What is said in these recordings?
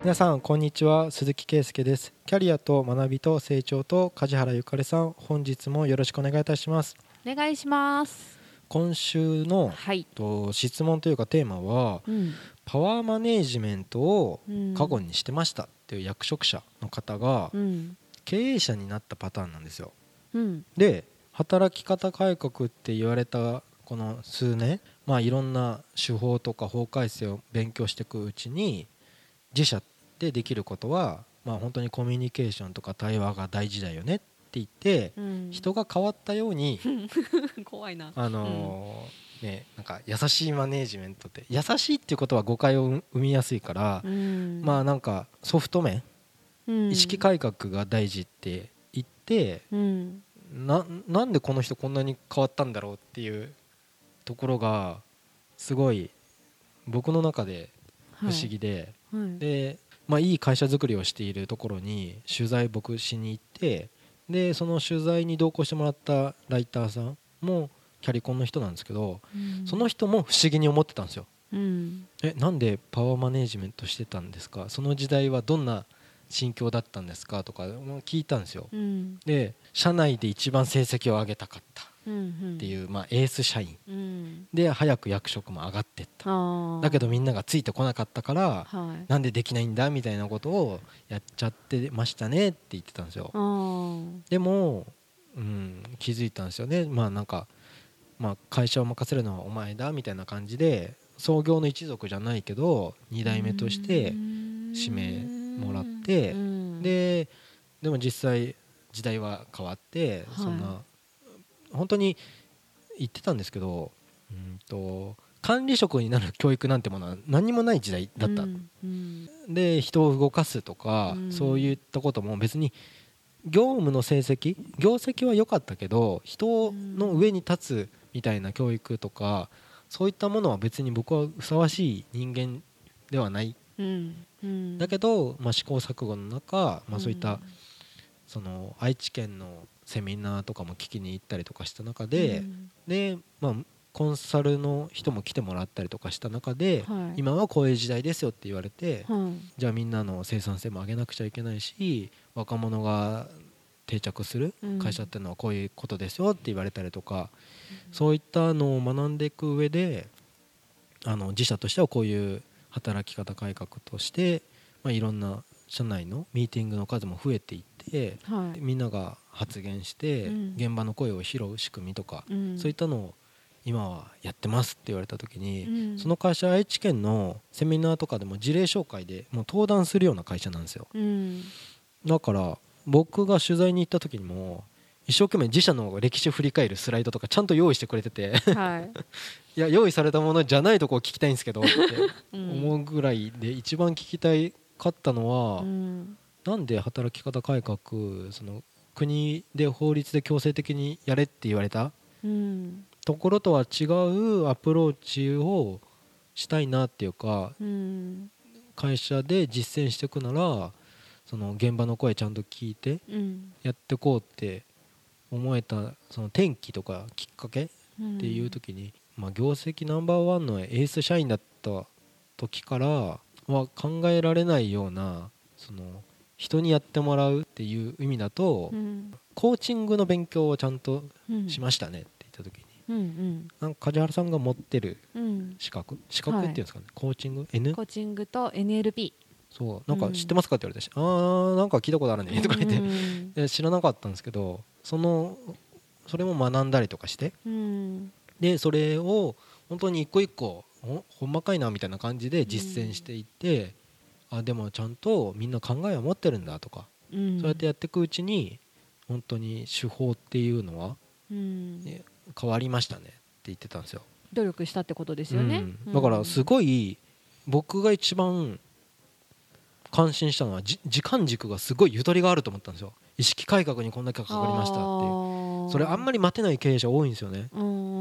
皆さんこんにちは。鈴木圭介です。キャリアと学びと成長と梶原ゆかりさん本日もよろしくお願いいたします。お願いします。今週のはい、と質問というかテーマはうん。パワーマネージメントをうん。過去にしてましたっていう役職者の方がうん。経営者になったパターンなんですよ。うん。で働き方改革って言われたこの数年まあいろんな手法とか法改正を勉強していくうちに自社でできることはまあ本当にコミュニケーションとか対話が大事だよねって言ってうん。人が変わったように 怖いな。あのーねなんか優しいマネージメントって優しいっていうことは誤解を生みやすいからうん。まあなんかソフト面うん。意識改革が大事って言ってうん。ななんでこの人こんなに変わったんだろうっていうところがすごい僕の中で不思議で、はい。で、まあ、いい会社づくりをしているところに取材僕しに行ってでその取材に同行してもらったライターさんもキャリコンの人なんですけど、うん。その人も不思議に思ってたんですよ。うん。えなんでパワーマネージメントしてたんですか？その時代はどんな心境だったんですか？とかも聞いたんですよ。うん。で社内で一番成績を上げたかった。うんっていう、まあ、エース社員。うん。で早く役職も上がってった。あだけどみんながついてこなかったからはい。なんでできないんだみたいなことをやっちゃってましたねって言ってたんですよ。でも、うん、気づいたんですよね。まあなんか、まあ、会社を任せるのはお前だみたいな感じで創業の一族じゃないけど2代目として指名もらってうん。ででも実際時代は変わって、はい。そんな本当に言ってたんですけどうんと管理職になる教育なんてものは何にもない時代だった、うんうん。で人を動かすとか、うん。そういったことも別に業務の成績業績は良かったけど人の上に立つみたいな教育とかそういったものは別に僕はふさわしい人間ではない。だけど、まあ、試行錯誤の中、まあ、そういった、んその愛知県のセミナーとかも聞きに行ったりとかした中で、うん。で、まあ、コンサルの人も来てもらったりとかした中で、はい。今はこういう時代ですよって言われて、はい。じゃあみんなの生産性も上げなくちゃいけないし若者が定着するうん。会社っていうのはこういうことですよって言われたりとか、そういったのを学んでいく上であの自社としてはこういう働き方改革として、まあ、いろんな社内のミーティングの数も増えていってはい。みんなが発言してうん。現場の声を拾う仕組みとか、うん。そういったのを今はやってますって言われた時に、うん。その会社愛知県のセミナーとかでも事例紹介でもう登壇するような会社なんですよ。うん。だから僕が取材に行った時にも一生懸命自社の歴史を振り返るスライドとかちゃんと用意してくれててはい。いや用意されたものじゃないとこを聞きたいんですけどってうん。思うぐらいで一番聞きたいかったのは、うん。なんで働き方改革その国で法律で強制的にやれって言われた？うん。ところとは違うアプローチをしたいなっていうかうん。会社で実践していくならその現場の声ちゃんと聞いてうん。やってこうって思えたその転機とかきっかけっうんていう時に、まあ、業績ナンバーワンのエース社員だった時からは考えられないようなその人にやってもらうっていう意味だと、うん。コーチングの勉強をちゃんとうん。しましたねって言った時にうんなんか梶原さんが持ってるうん。うん資格資格っていうんですかね、コーチング N コーチングと NLP そうなんか知ってますかって言われたし、あーなんか聞いたことあるねとか言って、うんで知らなかったんですけどそのそれも学んだりとかしてうん。でそれを本当に一個一個ほほんまかいなみたいな感じで実践していって、あでもちゃんとみんな考えを持ってるんだとか、うん。そうやってやっていくうちに本当に手法っていうのはうん。ね変わりましたねって言ってたんですよ。努力したってことですよね。うん。だからすごい僕が一番感心したのはじ時間軸がすごいゆとりがあると思ったんですよ。意識改革にこんだけかかりましたっていう。それあんまりり待てない経営者多いんですよね。うん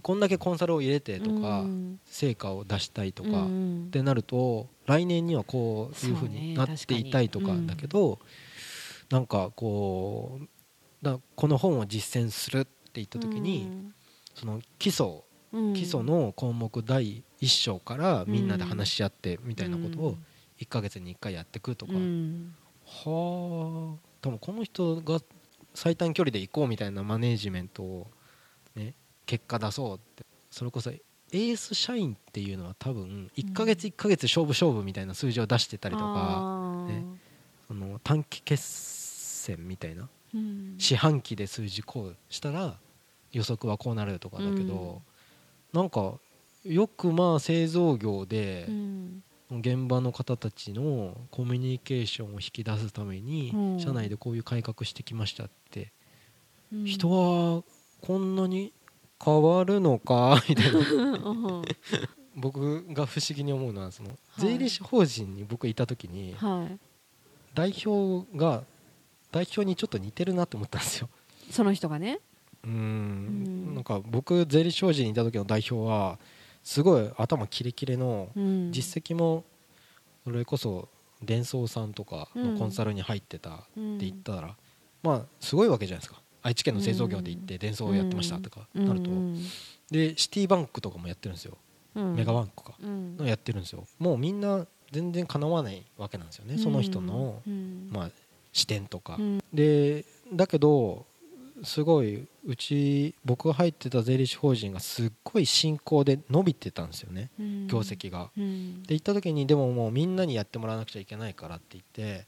こんだけコンサルを入れてとかうん。成果を出したいとかっうん。てなると来年にはこういうふうになっていたいとかだけどなんかこうだこの本を実践するって言った時にその基礎うん。基礎の項目第1章からみんなで話し合ってみたいなことを1ヶ月に1回やってくとか、うん。はあ。多分この人が最短距離で行こうみたいなマネージメントを、ね、結果出そうって。それこそエース社員っていうのは多分1ヶ月1ヶ月勝負勝負みたいな数字を出してたりとか、ね。その短期決戦みたいなうん。四半期で数字こうしたら予測はこうなるとかだけど、なんかよくまあ製造業でうん。現場の方たちのコミュニケーションを引き出すためにうん。社内でこういう改革してきましたって。うん。人はこんなに変わるのか みたいな。うん。僕が不思議に思うのはそのはい。税理士法人に僕いた時にはい。代表が代表にちょっと似てるなと思ったんですよ。その人がね。うん。ん。なんか僕税理士法人にいた時の代表はすごい頭キレキレのうん。実績もそれこそ伝送さんとかのコンサルに入ってたって言ったらまあすごいわけじゃないですか愛知県の製造業で行って伝送をやってましたとかなると。でシティバンクとかもやってるんですよ。メガバンクかンのやってるんですよ。もうみんな全然かなわないわけなんですよねその人のまあ視点とか。でだけどすごいうち僕が入ってた税理士法人がすっごい進行で伸びてたんですよね業績が。で行った時にでももうみんなにやってもらわなくちゃいけないからって言って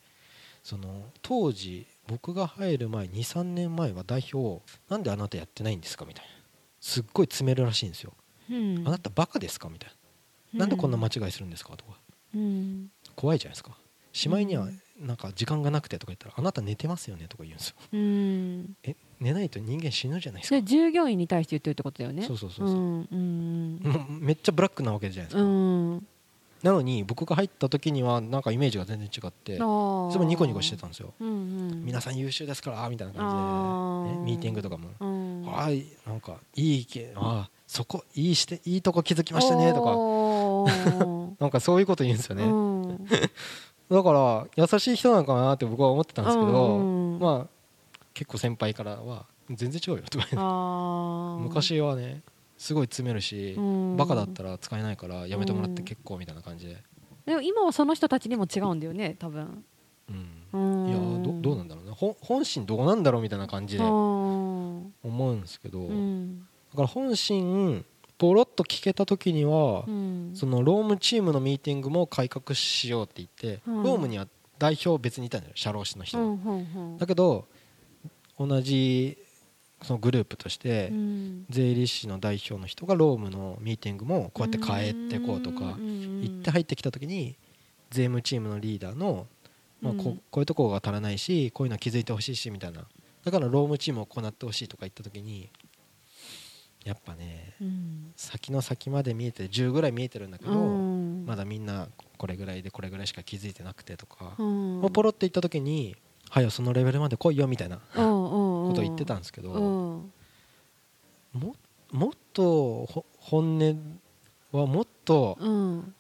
その当時僕が入る前23年前は代表なんであなたやってないんですかみたいな。すっごい詰めるらしいんですよ、あなたバカですかみたいな。なんでこんな間違いするんですかとか。うん。怖いじゃないですか。しまいにはなんか時間がなくてとか言ったらあなた寝てますよねとか言うんですよ。うん。え寝ないと人間死ぬじゃないですか。で従業員に対して言ってるってことだよね。そうそうそうそう。うん。めっちゃブラックなわけじゃないですうか、んなのに僕が入った時にはなんかイメージが全然違っていつそもニコニコしてたんですよ。うんうん。皆さん優秀ですからみたいなあ感ーじで、ね、ミーティングとかも。うん。ああなんかいい意見ああそこいいしていいとこ気づきましたねとか。なんかそういうこと言うんですよね、うん。だから優しい人なのかなって僕は思ってたんですけど、うんまあ結構先輩からは全然違うよとか昔はねすごい詰めるし、うん。バカだったら使えないからやめてもらって結構みたいな感じで、でも今はその人たちにも違うんだよね多分。うん。いやどどうなんだろうね。ほ本心どうなんだろうみたいな感じで思うん。うんですけど、うん。だから本心ポロッと聞けた時には、うん。そのロームチームのミーティングも改革しようって言って、うん。ロームには代表別にいたんだよ社労士の人うん。だけど同じそのグループとして、うん。税理士の代表の人がロームのミーティングもこうやって変えてこうとかん行って入ってきた時に税務チームのリーダーの、まあ、こうんこういうところが足らないしこういうのは気づいてほしいしみたいな。だからロームチームを行ってほしいとか言った時にやっぱねうん。先の先まで見えて10ぐらい見えてるんだけど、うん。まだみんなこれぐらいでこれぐらいしか気づいてなくてとか、ポロって言った時に「はよそのレベルまで来いよ」みたいなこことを言ってたんですけど、うん。ももっとほ本音はもっとうん。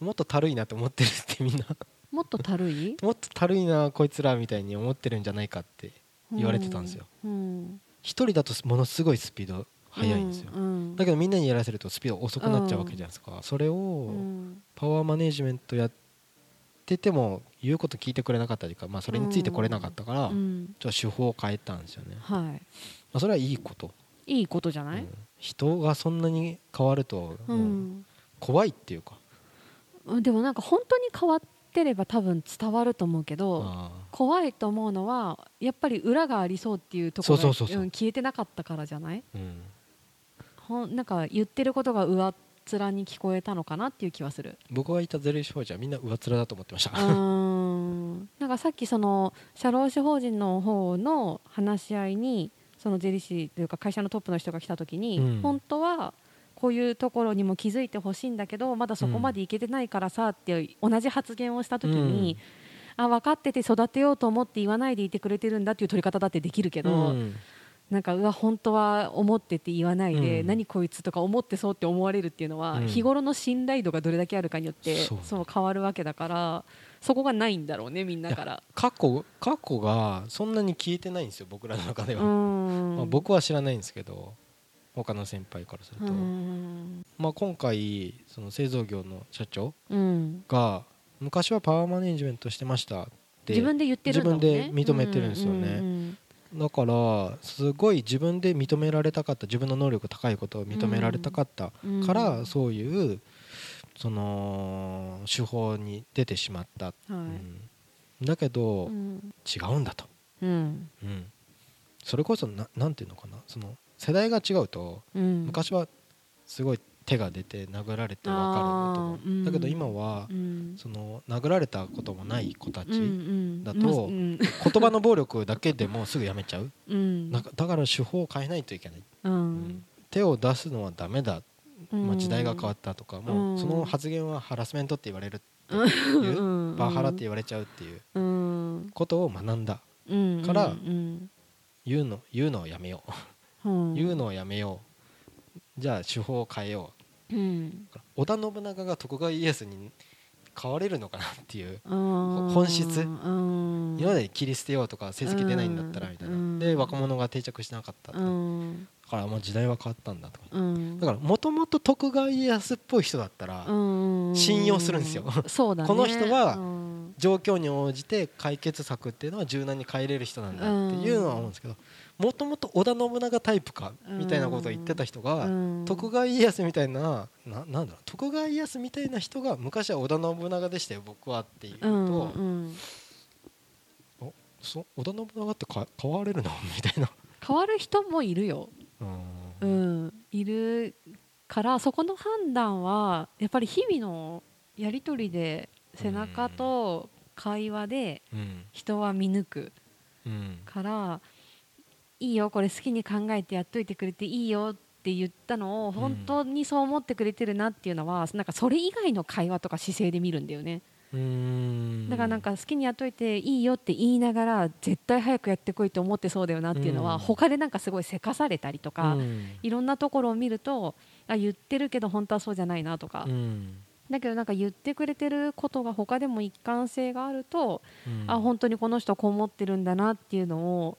もっとたるいなと思ってるってみんな。もっとたるい？もっとたるいなこいつらみたいに思ってるんじゃないかって言われてたんですよ。うん。一人だとものすごいスピード速いんですよ、うん。だけどみんなにやらせるとスピード遅くなっちゃうわけじゃないですか、それうをんパワーマネジメントやってても言うこと聞いてくれなかったりか、まあ、それについてこれなかったから、うん。ちょっと手法を変えたんですよね、まはあ、それはいいこと、いいいことじゃない？うん。人がそんなに変わると怖いっていうか、うんでもなんか本当に変わってれば多分伝わると思うけどあ怖いと思うのはやっぱり裏がありそうっていうところが消えてなかったからじゃない？ーうん。ほんなんか言ってることが上っ面に聞こえたのかなっていう気はする僕がいたゼリーショージはみんな上っ面だと思ってました、うんなんかさっきその社労士法人の方の話し合いにその税理士というか会社のトップの人が来た時に、うん本当はこういうところにも気づいてほしいんだけどまだそこまでいけてないからさって同じ発言をした時に、あ分かってて育てようと思って言わないでいてくれてるんだっていう取り方だってできるけど、うなんかうわ本当は思ってて言わないで、うん。何こいつとか思ってそうって思われるっていうのは、うん。日頃の信頼度がどれだけあるかによってそう。変わるわけだからそこがないんだろうねみんなから。過去過去がそんなに消えてないんですよ僕らの中でうは、ん。まあ、僕は知らないんですけど他の先輩からすると、うん。まあ、今回その製造業の社長うん。が昔はパワーマネジメントしてましたって自分で言ってるね。自分で認めてるんですよね。うんだからすごい自分で認められたかった自分の能力高いことを認められたかったうん。うん。から、そういうその手法に出てしまった、はい。うん。だけど、うん。違うんだと、うん。うん。それこそななんていうのかな。その世代が違うとうん。昔はすごい手が出て殴られて分かるとあーうん。だけど今はうん。その殴られたこともない子たち、だと言葉の暴力だけでもすぐやめちゃう。だから手法を変えないといけない、うん。手を出すのはダメだ、まあ、時代が変わっったとか、もうその発言はハラスメントって言われるっていう、うん。パワハラって言われちゃうっていううん。ことを学んだうんからうん。言うの言うのをやめよう、うん。言うのをやめようじゃあ手法を変えよう。ん。う織田信長が徳川家康に変われるのかなっていう本本質。うん。今まで切り捨てようとか成績出ないんだったらみたいな、うん。で若者が定着してなかっただからもう時代は変わったんだと。かうん。だからもともと徳川家康っぽい人だったら、うん信用するんですよ。この人はうん。状況に応じて解決策っていうのは柔軟に変えれる人なんだっていうのは思うんですけどもともと織田信長タイプかみたいなことを言ってた人が、うん。徳川家康みたいなななんだろう徳川家康みたいな人が昔は織田信長でしたよ僕はっていうと、うんうん。そ織田信長ってか変われるの？みたいな。変わる人もいるよ。ううんんいるからそこの判断はやっぱり日々のやり取りで背中と会話でうん。人は見抜くうん。からいいよこれ好きに考えてやっといてくれていいよって言ったのを本当にそう思ってくれてるなっていうのはなんかそれ以外の会話とか姿勢で見るんだよね。うん。だからなんか好きにやっといていいよって言いながら絶対早くやってこいって思ってそうだよなっていうのはうん。他でなんかすごいせかされたりとかうん。いろんなところを見るとあ言ってるけど本当はそうじゃないなとか。うん。だけどなんか言ってくれてることが他でも一貫性があるとうん。あ本当にこの人はこう思ってるんだなっていうのを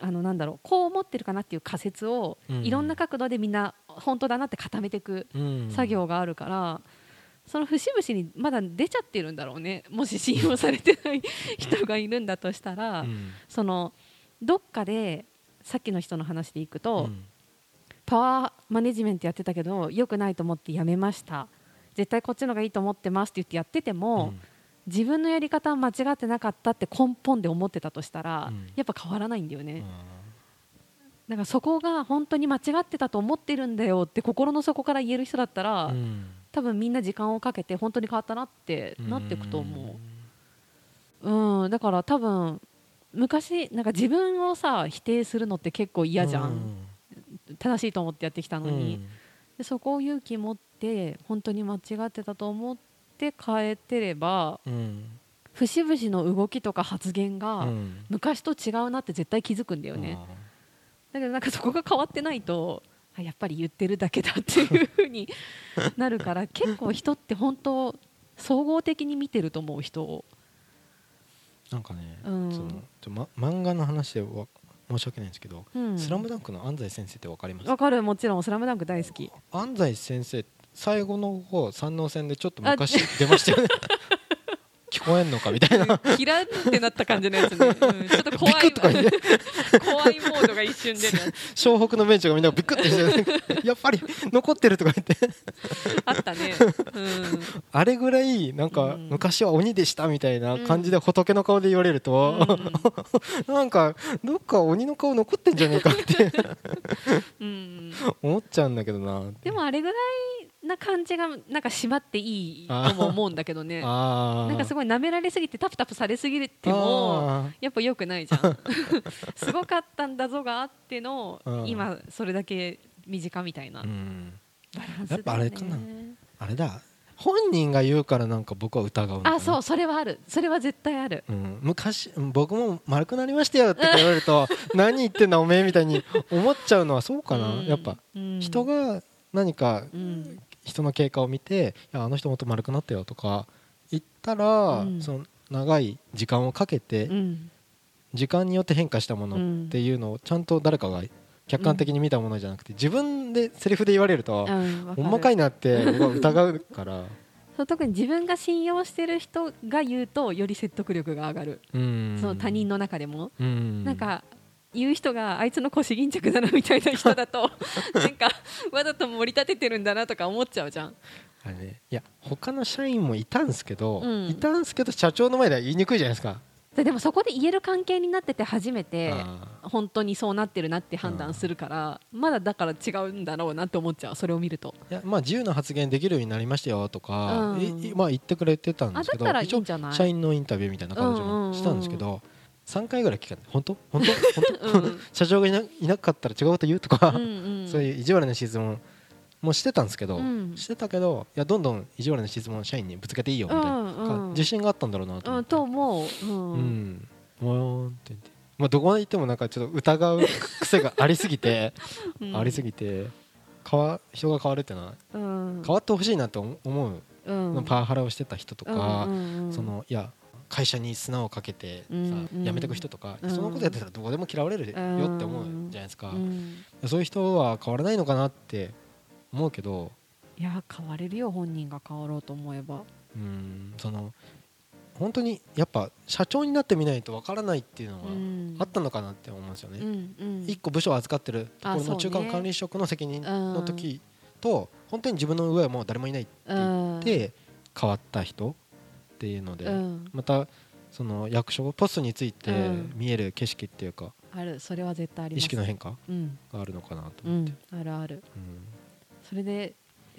あのなんだろうこう思ってるかなっていう仮説をうん。いろんな角度でみんな本当だなって固めていくうん。作業があるから、その節々にまだ出ちゃってるんだろうね。もし信用されてない人がいるんだとしたら、うん。そのどっかでさっきの人の話でいくと、うん。パワーマネジメントやってたけど良くないと思ってやめました。絶対こっちのがいいと思ってますって言ってやってても、自分のやり方は間違ってなかったって根本で思ってたとしたら、うん。やっぱ変わらないんだよね、うん。だからそこが本当に間違ってたと思ってるんだよって心の底から言える人だったら、うん。多分みんな時間をかけて本当に変わったなってなっていくと思う、うん。だから多分昔なんか自分をさ否定するのって結構嫌じゃん、正しいと思ってやってきたのに、でそこを勇気持って本当に間違ってたと思って変えてればうん。うん節々の動きとか発言がうん。昔と違うなって絶対気づくんだよね、だけどなんかそこが変わってないとあやっぱり言ってるだけだっていう風になるから 結構人って本当総合的に見てると思う人。をなんかね、うん。そのちょ、ま、漫画の話でわ申し訳ないんですけど「うん。スラムダンクの安西先生ってわかります？わかる。もちろん「スラムダンク大好き。安西先生最後の方三能戦でちょっと昔出ましたよね。聞こえんのかみたいな。キラってなった感じのやつね、うんちょっと怖いビクッとか言って 怖いモードが一瞬出る湘北のベンチがみんなビクッてして やっぱり残ってるとか言って。あったね、うん、あれぐらいなんかうん。昔は鬼でしたみたいな感じで仏の顔で言われると、なんかどっか鬼の顔残ってんじゃねえかってうん。うん思っちゃうんだけどなでもあれぐらいな感じがなんか締まっていいとも思うんだけどね。なんかすごい舐められすぎてタプタプされすぎてもあやっぱ良くないじゃん。すごかったんだぞがあってのうん。今それだけ短みたいな。ね。やっぱあれかな。あれだ。本人が言うからなんか僕は疑うあそうそれはある。それは絶対ある。うん、昔うん僕も丸くなりましたよって言われると 何言ってんだおめえみたいに思っちゃうのはそうかな、うん。やっぱうん。人が何かうん人の経過を見て「いやあの人もっと丸くなったよ」とか言ったら、うん。その長い時間をかけて、うん。時間によって変化したものっていうのをちゃんと誰かが客観的に見たものじゃなくて自分でセリフで言われると、うんまかいなって疑うから、そう特に自分が信用してる人が言うとより説得力が上がる、うん。その他人の中でも、うん。なんか言う人があいつの腰巾着だなみたいな人だと なんかわざと盛り立ててるんだなとか思っちゃうじゃん。あれねいや他の社員もいたんですけど、うん。いたんですけど社長の前では言いにくいじゃないですか。ででもそこで言える関係になってて初めてあ本当にそうなってるなって判断するからまだだから違うんだろうなって思っちゃうそれを見ると。ーいやまあ自由な発言できるようになりましたよとか、うん。まあ言ってくれてたんですけど社員のインタビューみたいな感じうんうんうんもしたんですけど、3回ぐらい聞かれて本当？本当？本当、うん。社長がいないなかったら違うこと言うとか、うんうん。そういう意地悪な質問もしてたんですけど、うん。してたけどいやどんどん意地悪な質問を社員にぶつけていいよみたいな、うんうん自信があったんだろうなと思って、うんと思う、うん。うん。もーんって言って、まあ、どこまで行ってもなんかちょっと疑う癖がありすぎて、うん。ありすぎて変わ人が変わるってい。うん。変わってほしいなと思思う、うん。パワハラをしてた人とか、うんうんうん。そのいや会社に砂をかけてさ、辞めてく人とか、うん。そのことやってたらどこでも嫌われるよって思うじゃないですか、うん。そういう人は変わらないのかなって思うけどいや変われるよ本人が変わろうと思えば。うんその本当にやっぱ社長になってみないとわからないっていうのはうん。あったのかなって思うんですよね。うんうん。一個部署を預かってるところの中間管理職の責任の時と本当に自分の上はもう誰もいないって言って変わった人っていうのでうん。またその役所ポストについてうん。見える景色っていうかある。それは絶対あり意識の変化うん。があるのかなと思って。うん。あるある。うん。それで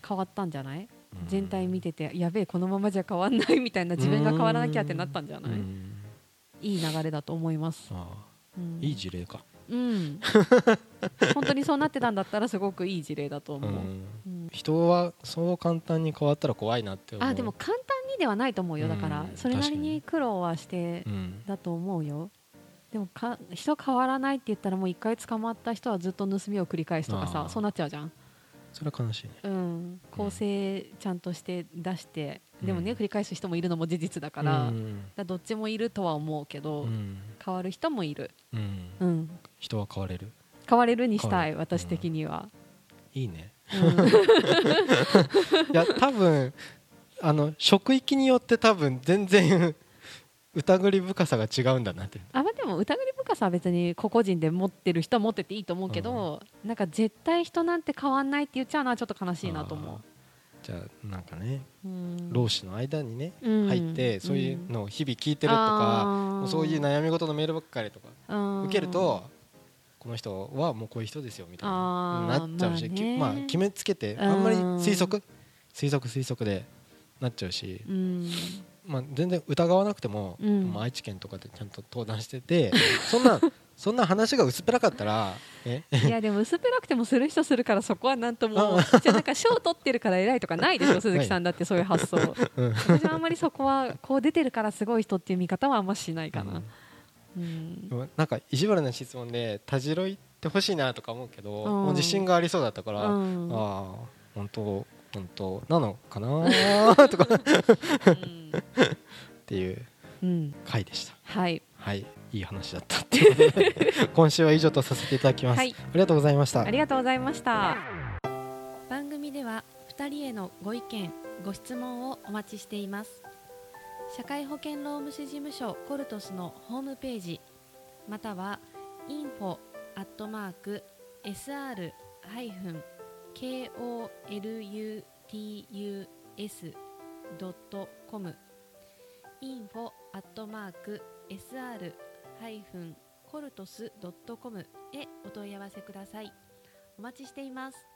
変わったんじゃない？うん。全体見ててやべえこのままじゃ変わんないみたいな自分が変わらなきゃってなったんじゃない？うん。いい流れだと思います。うん。いい事例か。うん。本当にそうなってたんだったらすごくいい事例だとう。思うん。うん。人はそう簡単に変わったら怖いなって思う。あでも簡ではないと思うよ。だからうんそれなりに苦労はしてうんだと思うよ。でもか人変わらないって言ったらもう一回捕まった人はずっと盗みを繰り返すとかさそうなっちゃうじゃん。それは悲しいね。うん。構成ちゃんとして出してでもねうん繰り返す人もいるのも事実だからうん。らどっちもいるとは思うけうどん。変わる人もいる。うん。うん。人は変われる。変われるにしたい私的には。いいね。うん。いや多分あの職域によって多分全然 疑り深さが違うんだなって。あまあでも疑り深さは別に個々人で持ってる人は持ってていいと思うけど、なんか絶対人なんて変わんないって言っちゃうのはちょっと悲しいなと思じゃあなんかねう、うん。労使の間にねうん。入ってそういうのを日々聞いてるとあかうそういう悩み事のメールばっかりとかうん。受けるとこの人はもうこういう人ですよみたいななっちゃうしまあまあ決めつけてうんあんまり推測？推測推測でなっちゃうしうん。まあ全然疑わなくてもうん。まあ愛知県とかでちゃんと登壇してて そんなそんな話が薄っぺらかったらえ？いやでも薄っぺらくてもする人するからそこはなんともあ。じゃあなんか賞取ってるから偉いとかないでしょ？鈴木さんだってそういう発想。うん。私はあんまりそこはこう出てるからすごい人っていう見方はあんましないかな、うん。でもなんか意地悪な質問でたじろいてほしいなとか思うけど、うん。もう自信がありそうだったから、うん。ああ本当本当なのかな？とか。っていううん回でした。はい。はい。いい話だったって 今週は以上とさせていただきます、はい。ありがとうございました。ありがとうございました。番組では2人へのご意見ご質問をお待ちしています。社会保険労務士事務所コルトスのホームページまたは info アットマーク sr koluts ドットコム info アットマーク sr ハイフンコルトスドットコムへお問い合わせください。お待ちしています。